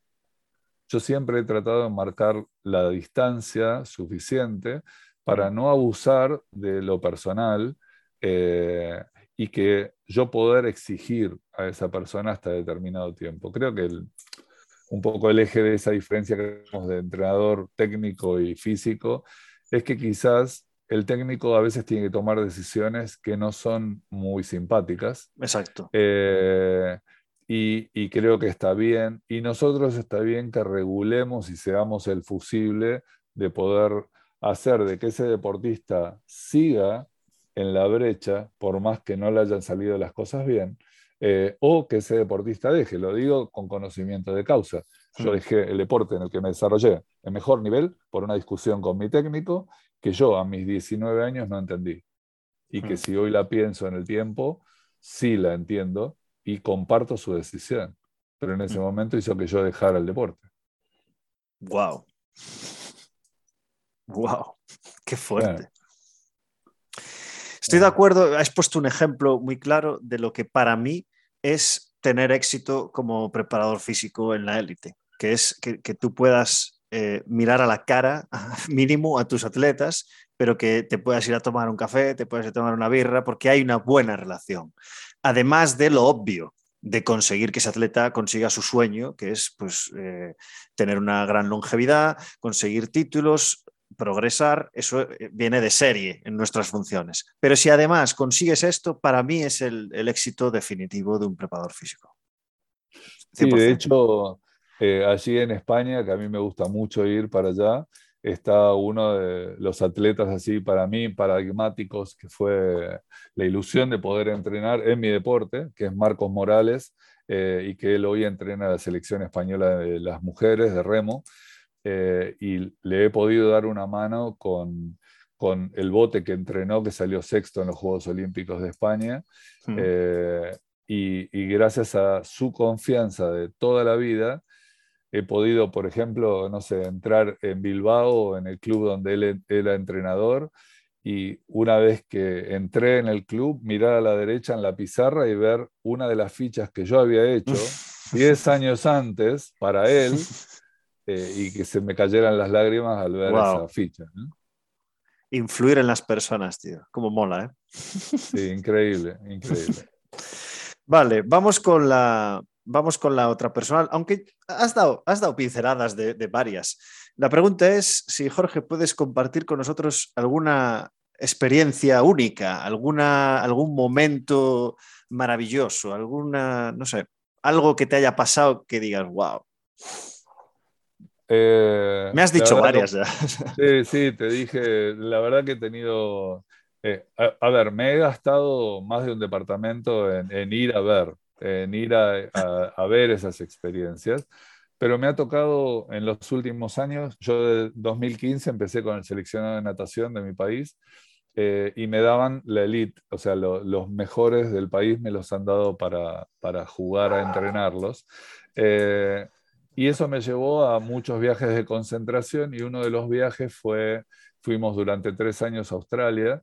S2: Yo siempre he tratado de marcar la distancia suficiente para no abusar de lo personal eh, y que yo poder exigir a esa persona hasta determinado tiempo. Creo que un poco el eje de esa diferencia que tenemos de entrenador técnico y físico es que quizás el técnico a veces tiene que tomar decisiones que no son muy simpáticas.
S1: Exacto.
S2: Eh, y, creo que está bien. Y nosotros está bien que regulemos y seamos el fusible de poder hacer de que ese deportista siga en la brecha, por más que no le hayan salido las cosas bien, eh, o que ese deportista deje. Lo digo con conocimiento de causa. Yo mm. dejé el deporte en el que me desarrollé en mejor nivel por una discusión con mi técnico que yo a mis 19 años no entendí. Y que mm. si hoy la pienso en el tiempo, sí la entiendo y comparto su decisión. Pero en ese mm. momento hizo que yo dejara el deporte.
S1: ¡Wow! ¡Wow! ¡Qué fuerte! Estoy de acuerdo, has puesto un ejemplo muy claro de lo que para mí es tener éxito como preparador físico en la élite que es que, tú puedas eh, mirar a la cara [LAUGHS] mínimo a tus atletas, pero que te puedas ir a tomar un café, te puedas ir a tomar una birra, porque hay una buena relación. Además de lo obvio, de conseguir que ese atleta consiga su sueño, que es pues, eh, tener una gran longevidad, conseguir títulos, progresar, eso eh, viene de serie en nuestras funciones. Pero si además consigues esto, para mí es el, éxito definitivo de un preparador físico.
S2: Sí, de hecho, eh, allí en España, que a mí me gusta mucho ir para allá, está uno de los atletas así para mí paradigmáticos, que fue la ilusión de poder entrenar en mi deporte, que es Marcos Morales, eh, y que él hoy entrena la selección española de las mujeres de remo, eh, y le he podido dar una mano con, con el bote que entrenó, que salió sexto en los Juegos Olímpicos de España. Eh, y, gracias a su confianza de toda la vida, he podido, por ejemplo, no sé, entrar en Bilbao, en el club donde él era entrenador, y una vez que entré en el club, mirar a la derecha en la pizarra y ver una de las fichas que yo había hecho 10 años antes para él [LAUGHS] eh, y que se me cayeran las lágrimas al ver esa ficha.
S1: Influir en las personas, tío. Como mola, ¿eh?
S2: Sí, increíble, increíble. [LAUGHS]
S1: Vale, vamos con la, vamos con la otra personal, aunque has dado, has dado pinceladas de, varias. La pregunta es si, Jorge, puedes compartir con nosotros alguna experiencia única, alguna, algún momento maravilloso, alguna, no sé, algo que te haya pasado que digas, wow.
S2: Eh,
S1: Me has dicho varias ya. [LAUGHS]
S2: Sí, sí, te dije, la verdad que he tenido eh, a, ver, me he gastado más de un departamento en, ir a ver, en ir a, ver esas experiencias, pero me ha tocado en los últimos años, yo de 2015 empecé con el seleccionado de natación de mi país eh, y me daban la elite, o sea, los mejores del país me los han dado para, para jugar a entrenarlos. Eh, y eso me llevó a muchos viajes de concentración y uno de los viajes fue, fuimos durante tres años a Australia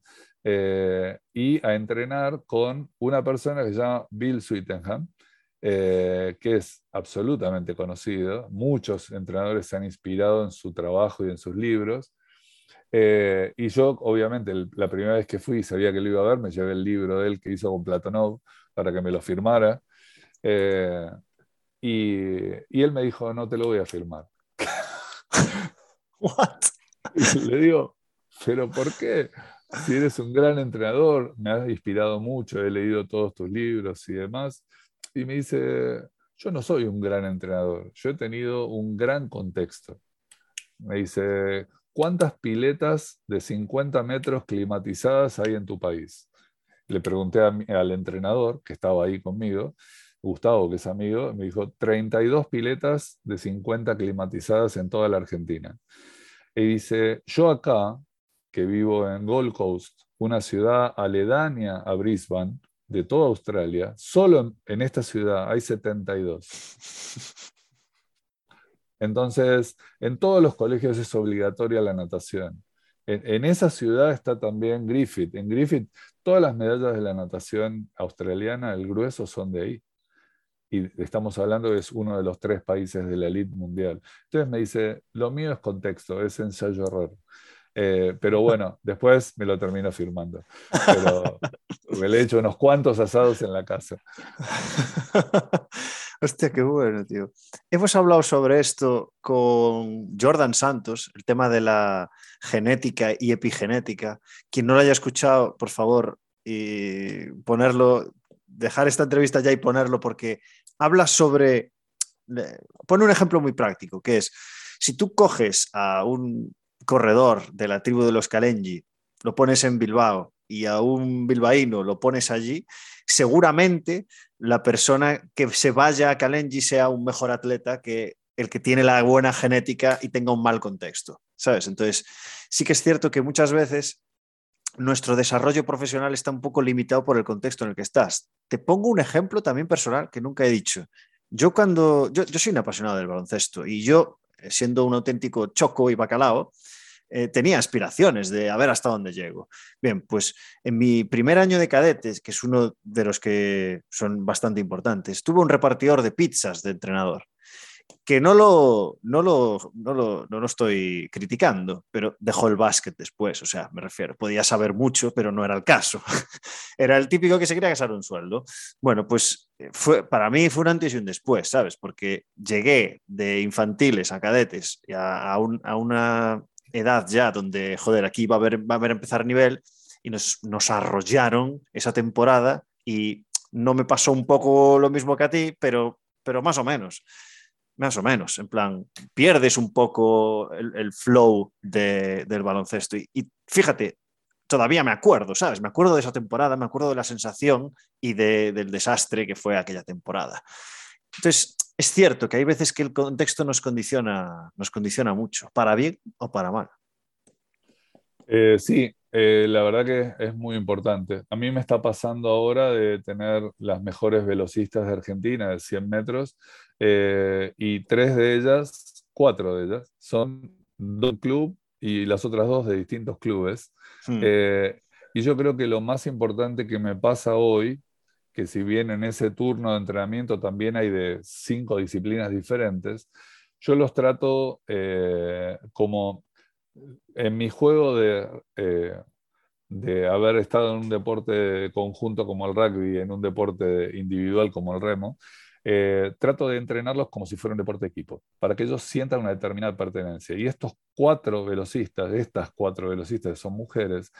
S2: eh, y a entrenar con una persona que se llama Bill Sweetenham, eh, que es absolutamente conocido. Muchos entrenadores se han inspirado en su trabajo y en sus libros. Eh, y yo, obviamente, la primera vez que fui, sabía que lo iba a ver, me llevé el libro de él que hizo con Platonov para que me lo firmara. Y, y, él me dijo, no te lo voy a firmar. [LAUGHS]
S1: What? [LAUGHS]
S2: Y le digo, ¿pero por qué? Si eres un gran entrenador, me has inspirado mucho, he leído todos tus libros y demás. Y me dice, yo no soy un gran entrenador, yo he tenido un gran contexto. Me dice, ¿cuántas piletas de 50 metros climatizadas hay en tu país? Le pregunté al entrenador que estaba ahí conmigo, Gustavo, que es amigo, me dijo 32 piletas de 50 climatizadas en toda la Argentina. Y dice, yo acá que vivo en Gold Coast, una ciudad aledaña a Brisbane, de toda Australia, solo en, esta ciudad hay 72. Entonces, en todos los colegios es obligatoria la natación. En, esa ciudad está también Griffith. En Griffith, todas las medallas de la natación australiana, el grueso son de ahí. Y estamos hablando que es uno de los tres países de la elite mundial. Entonces me dice, lo mío es contexto, es ensayo-error. Eh, pero bueno, después me lo termino firmando. Pero me le he hecho unos cuantos asados en la casa. [LAUGHS]
S1: Hostia, qué bueno, tío. Hemos hablado sobre esto con Jordan Santos, el tema de la genética y epigenética. Quien no lo haya escuchado, por favor, ponerlo, dejar esta entrevista ya y ponerlo porque habla sobre, pone un ejemplo muy práctico, que es, si tú coges a un corredor de la tribu de los Kalenji, lo pones en Bilbao y a un bilbaíno lo pones allí, seguramente la persona que se vaya a Kalenji sea un mejor atleta que el que tiene la buena genética y tenga un mal contexto, ¿sabes? Entonces, sí que es cierto que muchas veces nuestro desarrollo profesional está un poco limitado por el contexto en el que estás. Te pongo un ejemplo también personal que nunca he dicho. Yo cuando, yo, yo soy un apasionado del baloncesto y yo, siendo un auténtico choco y bacalao, eh, tenía aspiraciones de a ver hasta dónde llego. Bien, pues en mi primer año de cadetes, que es uno de los que son bastante importantes, tuve un repartidor de pizzas de entrenador que no lo, no lo, no lo, no lo estoy criticando, pero dejó el básquet después, o sea, me refiero, podía saber mucho, pero no era el caso. [LAUGHS] era el típico que se quería gastar un sueldo. Bueno, pues eh, fue, para mí fue un antes y un después, ¿sabes? Porque llegué de infantiles a cadetes a, a una edad ya donde, joder, aquí va a haber, va a haber empezar nivel y nos, nos arrollaron esa temporada y no me pasó un poco lo mismo que a ti, pero, pero más o menos. Más o menos, en plan, pierdes un poco el, flow del baloncesto. Y, y, fíjate, todavía me acuerdo, ¿sabes? Me acuerdo de esa temporada, me acuerdo de la sensación y de, del desastre que fue aquella temporada. Entonces, es cierto que hay veces que el contexto nos condiciona, nos condiciona mucho, para bien o para mal.
S2: Eh, sí, eh, la verdad que es muy importante. A mí me está pasando ahora de tener las mejores velocistas de Argentina de 100 metros eh, y tres de ellas, cuatro de ellas, son de un club y las otras dos de distintos clubes. Hmm. y yo creo que lo más importante que me pasa hoy, que si bien en ese turno de entrenamiento también hay de cinco disciplinas diferentes, yo los trato como en mi juego de, eh, de haber estado en un deporte conjunto como el rugby, en un deporte individual como el remo, eh, trato de entrenarlos como si fuera un deporte de equipo, para que ellos sientan una determinada pertenencia. Y estos cuatro velocistas, estas cuatro velocistas que son mujeres,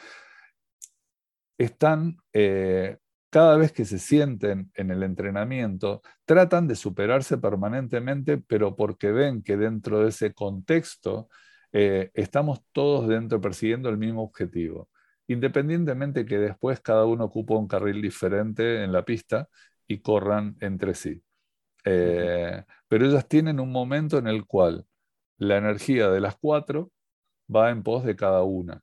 S2: están, eh, cada vez que se sienten en el entrenamiento, tratan de superarse permanentemente, pero porque ven que dentro de ese contexto eh, estamos todos dentro persiguiendo el mismo objetivo, independientemente que después cada uno ocupa un carril diferente en la pista y corran entre sí. Eh, pero ellas tienen un momento en el cual la energía de las cuatro va en pos de cada una.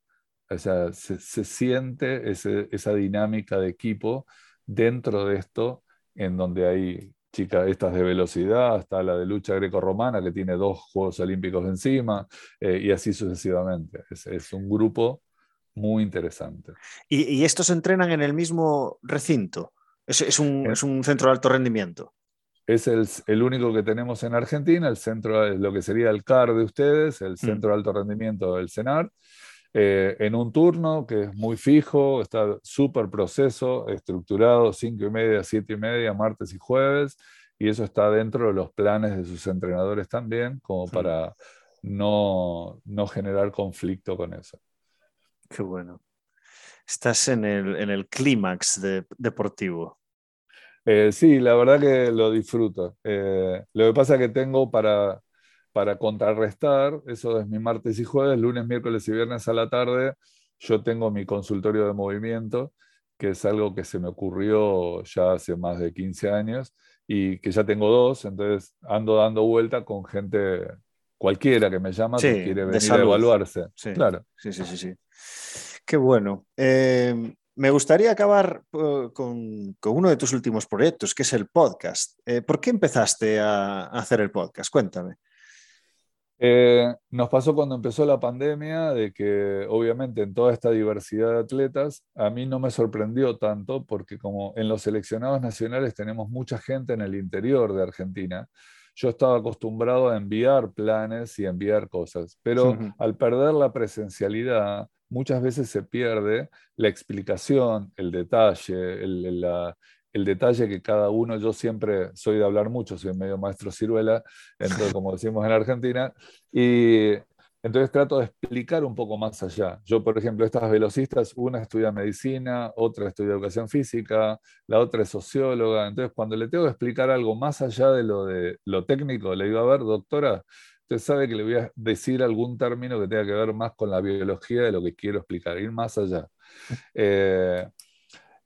S2: O sea, se, siente esa dinámica de equipo dentro de esto en donde hay chicas estas de velocidad, hasta la de lucha greco-romana que tiene dos Juegos Olímpicos encima, eh, y así sucesivamente. Es, un grupo muy interesante.
S1: ¿Y, estos entrenan en el mismo recinto? ¿Es, un, centro de alto rendimiento?
S2: Es el, único que tenemos en Argentina, el centro, lo que sería el CAR de ustedes, el mm. Centro de Alto Rendimiento del CENAR. Eh, en un turno que es muy fijo, está súper proceso, estructurado, 5 y media, 7 y media, martes y jueves, y eso está dentro de los planes de sus entrenadores también, como para no, generar conflicto con eso.
S1: Qué bueno. Estás en el, clímax deportivo.
S2: Eh, sí, la verdad que lo disfruto. Eh, lo que pasa es que tengo para para contrarrestar, eso es mi martes y jueves, lunes, miércoles y viernes a la tarde, yo tengo mi consultorio de movimiento, que es algo que se me ocurrió ya hace más de 15 años y que ya tengo dos, entonces ando dando vuelta con gente cualquiera que me llama que quiere venir a evaluarse.
S1: Sí. Claro. Sí, sí, sí, sí. Qué bueno. Eh, me gustaría acabar eh, con, uno de tus últimos proyectos, que es el podcast. Eh, ¿Por qué empezaste a hacer el podcast? Cuéntame.
S2: Eh, nos pasó cuando empezó la pandemia de que obviamente en toda esta diversidad de atletas, a mí no me sorprendió tanto porque como en los seleccionados nacionales tenemos mucha gente en el interior de Argentina, yo estaba acostumbrado a enviar planes y enviar cosas, pero al perder la presencialidad, muchas veces se pierde la explicación, el detalle, el, la, el detalle que cada uno, yo siempre soy de hablar mucho, soy medio maestro ciruela, [LAUGHS] entonces, como decimos en Argentina, y entonces trato de explicar un poco más allá. Yo, por ejemplo, estas velocistas, una estudia medicina, otra estudia educación física, la otra es socióloga, entonces cuando le tengo que explicar algo más allá de lo, de, lo técnico, le digo, a ver, doctora, usted sabe que le voy a decir algún término que tenga que ver más con la biología de lo que quiero explicar, ir más allá. [LAUGHS] Eh,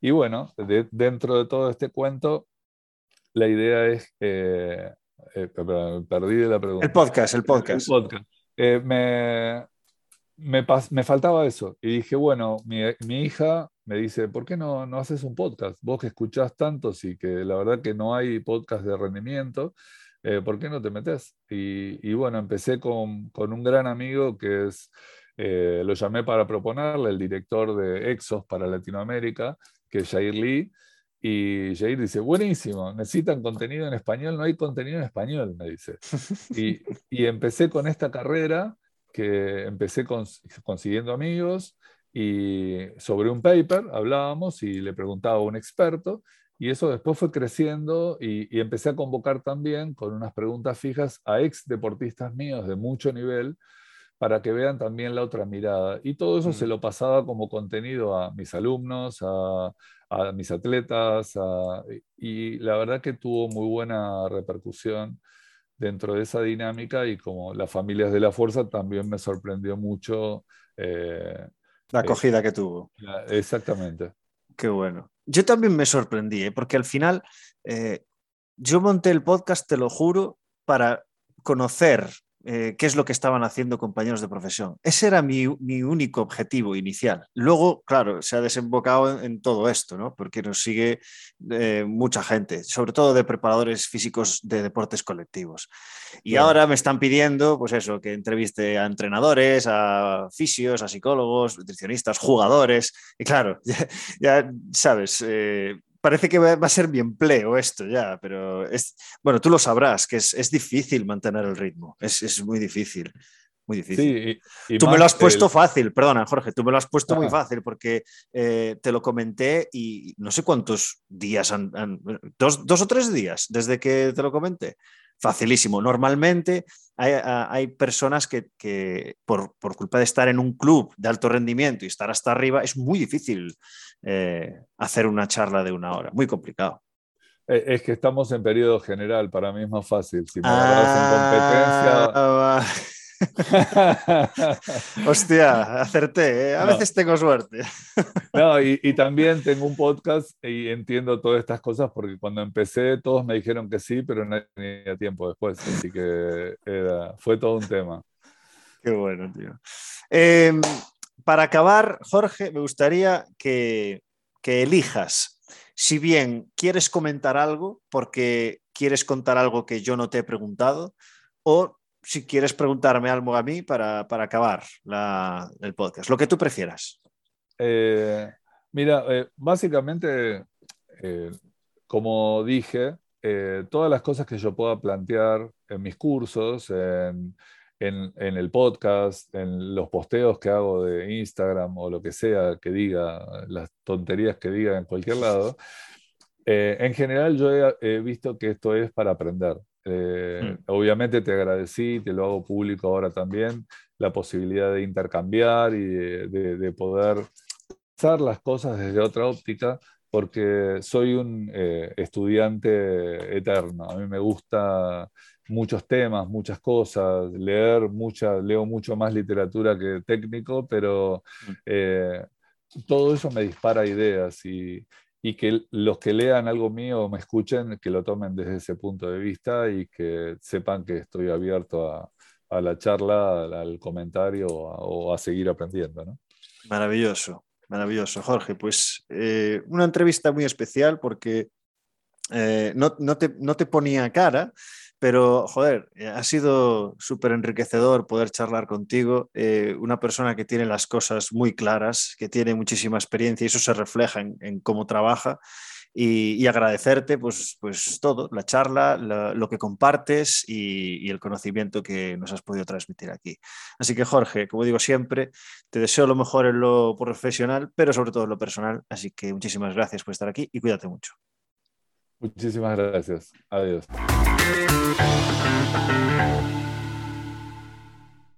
S2: y bueno, dentro de todo este cuento, la idea es, eh, eh perdí de la pregunta.
S1: El podcast, el podcast.
S2: Eh, me, me, faltaba eso. Y dije, bueno, mi, hija me dice, ¿por qué no, no haces un podcast? Vos que escuchás tantos y que la verdad que no hay podcast de rendimiento, eh, ¿por qué no te metes? Y, bueno, empecé con, con, un gran amigo que es, lo llamé para proponerle, el director de Exos para Latinoamérica, que es Jair Lee, y Jair dice, buenísimo, necesitan contenido en español, no hay contenido en español, me dice. [LAUGHS] Y, y empecé con esta carrera, que empecé consiguiendo amigos, y sobre un paper hablábamos y le preguntaba a un experto, y eso después fue creciendo y, y, empecé a convocar también con unas preguntas fijas a ex deportistas míos de mucho nivel para que vean también la otra mirada. Y todo eso se lo pasaba como contenido a mis alumnos, a, mis atletas, y la verdad que tuvo muy buena repercusión dentro de esa dinámica y como las familias de la fuerza también me sorprendió mucho.
S1: Eh, la acogida que tuvo.
S2: Exactamente.
S1: Qué bueno. Yo también me sorprendí, ¿eh? porque al final eh, yo monté el podcast, te lo juro, para conocer eh, qué es lo que estaban haciendo compañeros de profesión. Ese era mi, único objetivo inicial. Luego, claro, se ha desembocado en, todo esto, ¿no? porque nos sigue eh, mucha gente, sobre todo de preparadores físicos de deportes colectivos. Y ahora me están pidiendo, pues eso, que entreviste a entrenadores, a fisios, a psicólogos, nutricionistas, jugadores. Y claro, [LAUGHS] ya, sabes, eh, parece que va a ser mi empleo esto ya, pero es, bueno, tú lo sabrás, que es, difícil mantener el ritmo, es, muy difícil. Muy difícil. tú me lo has puesto fácil, perdona, Jorge, tú me lo has puesto muy fácil porque eh, te lo comenté y no sé cuántos días han, dos, dos, o tres días desde que te lo comenté facilísimo. Normalmente hay, personas que, por, culpa de estar en un club de alto rendimiento y estar hasta arriba, es muy difícil eh, hacer una charla de una hora, muy complicado.
S2: Eh, es que estamos en periodo general, para mí es más fácil. Si me agarras en competencia. [LAUGHS]
S1: Hostia, acerté, ¿eh? a veces tengo suerte.
S2: no, y, también tengo un podcast y entiendo todas estas cosas porque cuando empecé todos me dijeron que sí, pero no tenía tiempo después, así que fue todo un tema.
S1: Qué bueno, tío. Em, para acabar, Jorge, me gustaría que, que elijas si bien quieres comentar algo porque quieres contar algo que yo no te he preguntado, o si quieres preguntarme algo a mí para, acabar el podcast, lo que tú prefieras.
S2: Eh, mira, eh, básicamente, eh, como dije, todas las cosas que yo pueda plantear en mis cursos, en, el podcast, en los posteos que hago de Instagram o lo que sea que diga, las tonterías que diga en cualquier lado, en general yo he visto que esto es para aprender. Eh, mm. Obviamente te agradecí, te lo hago público ahora también, la posibilidad de intercambiar y de, poder hacer las cosas desde otra óptica, porque soy un eh, estudiante eterno. A mí me gusta muchos temas, muchas cosas, leer mucha, leo mucho más literatura que técnico, pero mm. eh, todo eso me dispara ideas y, y que los que lean algo mío o me escuchen, que lo tomen desde ese punto de vista y que sepan que estoy abierto a, la charla, al, comentario o a, seguir aprendiendo. ¿no?
S1: Maravilloso, maravilloso, Jorge. Pues eh, una entrevista muy especial porque eh, no, te ponía cara, pero, joder, eh, ha sido súper enriquecedor poder charlar contigo. Eh, una persona que tiene las cosas muy claras, que tiene muchísima experiencia y eso se refleja en, cómo trabaja. Y, agradecerte pues, pues todo, la charla, lo que compartes y, el conocimiento que nos has podido transmitir aquí. Así que Jorge, como digo siempre, te deseo lo mejor en lo profesional, pero sobre todo en lo personal. Así que muchísimas gracias por estar aquí y cuídate mucho.
S2: Muchísimas gracias. Adiós.